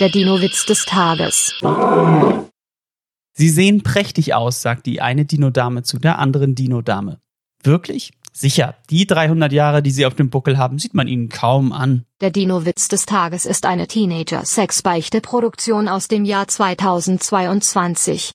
Der Dino-Witz des Tages. Sie sehen prächtig aus, sagt die eine Dino-Dame zu der anderen Dino-Dame. Wirklich? Sicher, die 300 Jahre, die sie auf dem Buckel haben, sieht man ihnen kaum an. Der Dino-Witz des Tages ist eine Teenager-Sex-Beichte-Produktion aus dem Jahr 2022.